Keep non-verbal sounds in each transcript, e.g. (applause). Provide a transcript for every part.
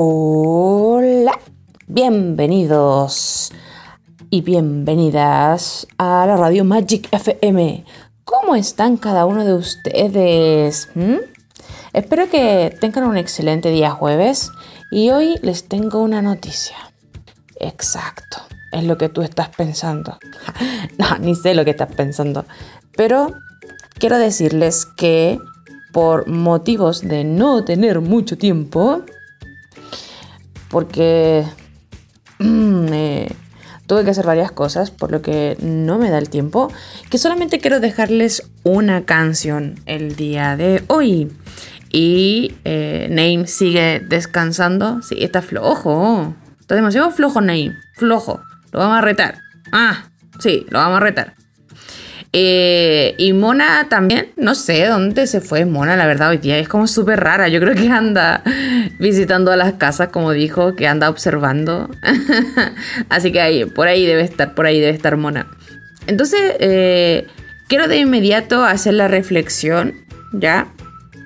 Hola, bienvenidos y bienvenidas a la Radio Magic FM. ¿Cómo están cada uno de ustedes? ¿Mm? Espero que tengan un excelente día jueves y hoy les tengo una noticia. Exacto, es lo que tú estás pensando. (laughs) no, ni sé lo que estás pensando, pero quiero decirles que por motivos de no tener mucho tiempo, porque (clears throat) tuve que hacer varias cosas, por lo que no me da el tiempo, que solamente quiero dejarles una canción el día de hoy. Y eh, Name sigue descansando. Sí, está flojo. Está demasiado flojo Name. Flojo. Lo vamos a retar. Ah, sí, lo vamos a retar. Eh, y Mona también, no sé dónde se fue Mona, la verdad, hoy día es como súper rara. Yo creo que anda (laughs) visitando a las casas, como dijo, que anda observando. (laughs) Así que ahí, por ahí debe estar, por ahí debe estar Mona. Entonces, eh, quiero de inmediato hacer la reflexión, ¿ya?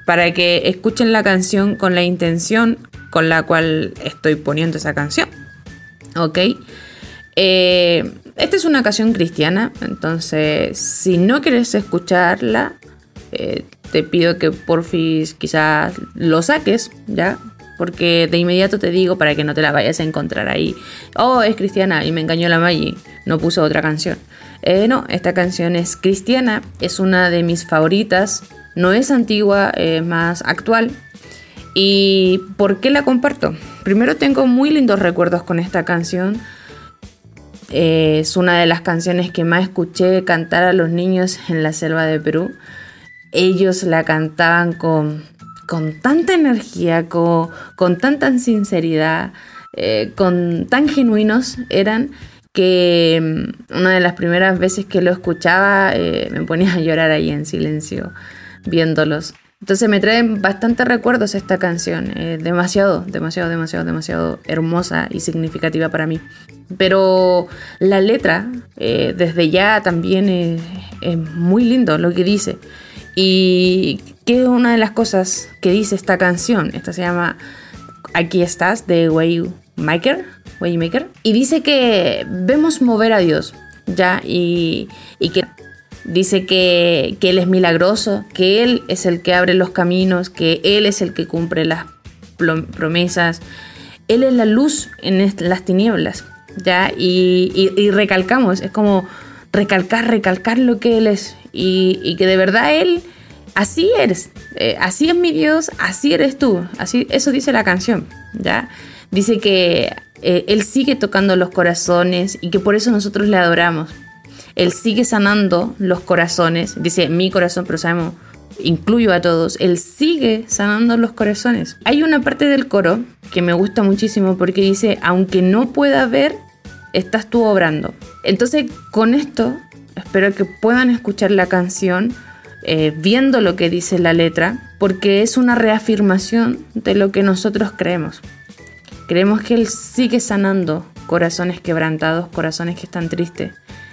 Para que escuchen la canción con la intención con la cual estoy poniendo esa canción. ¿Ok? Eh, esta es una canción cristiana, entonces si no quieres escucharla, eh, te pido que porfis quizás lo saques, ¿ya? Porque de inmediato te digo para que no te la vayas a encontrar ahí. Oh, es cristiana y me engañó la Maggie, no puso otra canción. Eh, no, esta canción es cristiana, es una de mis favoritas, no es antigua, es más actual. ¿Y por qué la comparto? Primero tengo muy lindos recuerdos con esta canción es una de las canciones que más escuché cantar a los niños en la selva de Perú. Ellos la cantaban con, con tanta energía, con, con tanta sinceridad, eh, con tan genuinos eran que mm, una de las primeras veces que lo escuchaba eh, me ponía a llorar ahí en silencio viéndolos. Entonces me traen bastantes recuerdos esta canción, demasiado, demasiado, demasiado, demasiado hermosa y significativa para mí. Pero la letra, eh, desde ya también es, muy lindo lo que dice. Y que una de las cosas que dice esta canción, esta se llama Aquí estás, de Waymaker, Waymaker, y dice que vemos mover a Dios, ¿ya? Y, y que Dice que, Él es milagroso, que Él es el que abre los caminos, que Él es el que cumple las promesas. Él es la luz en las tinieblas, ¿ya? Y, recalcamos, es como recalcar, recalcar lo que Él es. Y, que de verdad Él, así eres, eh, así es mi Dios, así eres tú. Así, eso dice la canción, ¿ya? Dice que eh, Él sigue tocando los corazones y que por eso nosotros le adoramos. Él sigue sanando los corazones. Dice mi corazón, pero sabemos, incluyo a todos. Él sigue sanando los corazones. Hay una parte del coro que me gusta muchísimo porque dice, aunque no pueda ver, estás tú obrando. Entonces, con esto, espero que puedan escuchar la canción. Eh, viendo lo que dice la letra, porque es una reafirmación de lo que nosotros creemos. Creemos que Él sigue sanando corazones quebrantados, corazones que están tristes.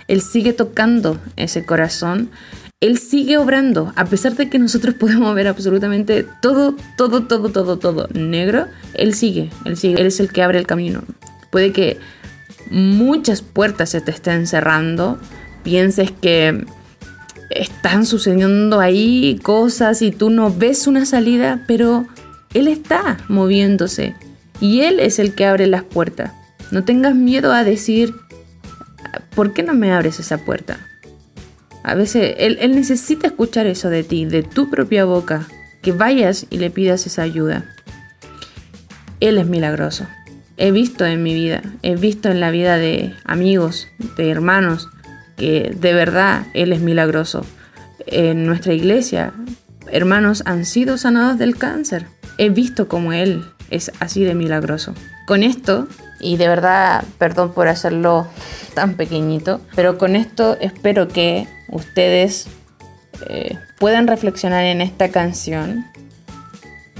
Él sigue tocando ese corazón. Él sigue obrando, a pesar de que nosotros (laughs) podemos ver absolutamente todo, todo, todo, todo, todo negro, Él sigue, Él sigue, es el que abre el camino. Puede que muchas puertas se te estén cerrando, pienses que están sucediendo ahí cosas y tú no ves una salida, pero Él está moviéndose y Él es el que abre las puertas. No tengas miedo a decir, ¿por qué no me abres esa puerta? A veces él, necesita escuchar eso de ti, de tu propia boca, que vayas y le pidas esa ayuda. Él es milagroso. He visto en mi vida, he visto en la vida de amigos, de hermanos, que de verdad Él es milagroso. En nuestra iglesia, hermanos han sido sanados del cáncer. He visto como Él es así de milagroso. Con esto, y de verdad, perdón por hacerlo tan pequeñito, pero con esto espero que ustedes eh, puedan reflexionar en esta canción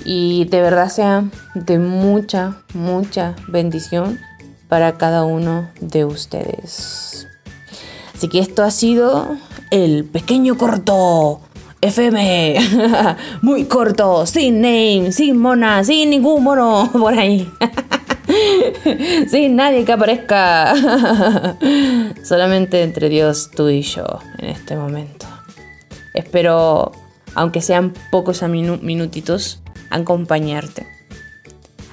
y de verdad sea de mucha, mucha bendición para cada uno de ustedes. Así que esto ha sido el pequeño corto FM. (laughs) Muy corto, sin name, sin mona, sin ningún mono (laughs) por ahí. (laughs) sin nadie que aparezca. Solamente entre Dios, tú y yo en este momento. Espero, aunque sean pocos minutitos, acompañarte.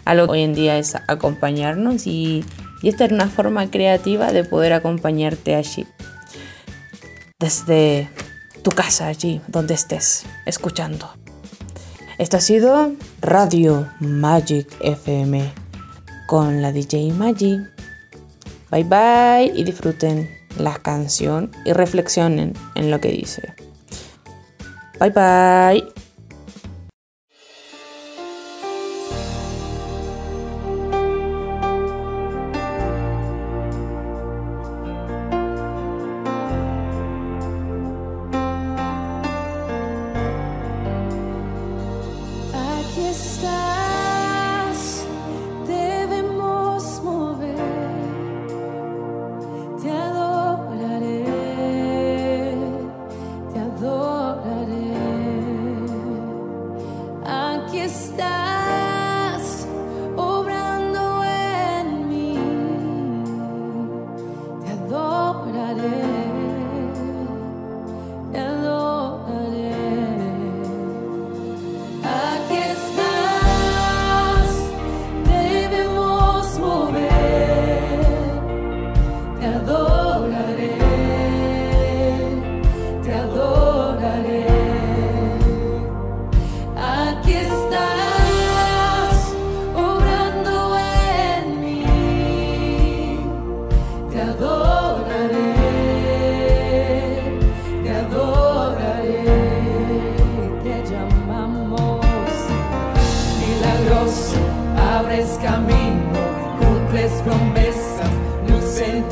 Algo hoy en día es acompañarnos y, y esta es una forma creativa de poder acompañarte allí. Desde tu casa allí donde estés escuchando. Esto ha sido Radio Magic FM con la DJ Magic. Bye bye y disfruten la canción y reflexionen en lo que dice. Bye bye. Te adoraré, te adoraré. Aquí estás obrando en mí. Te adoraré, te adoraré. Te llamamos y abres camino, cumples promesas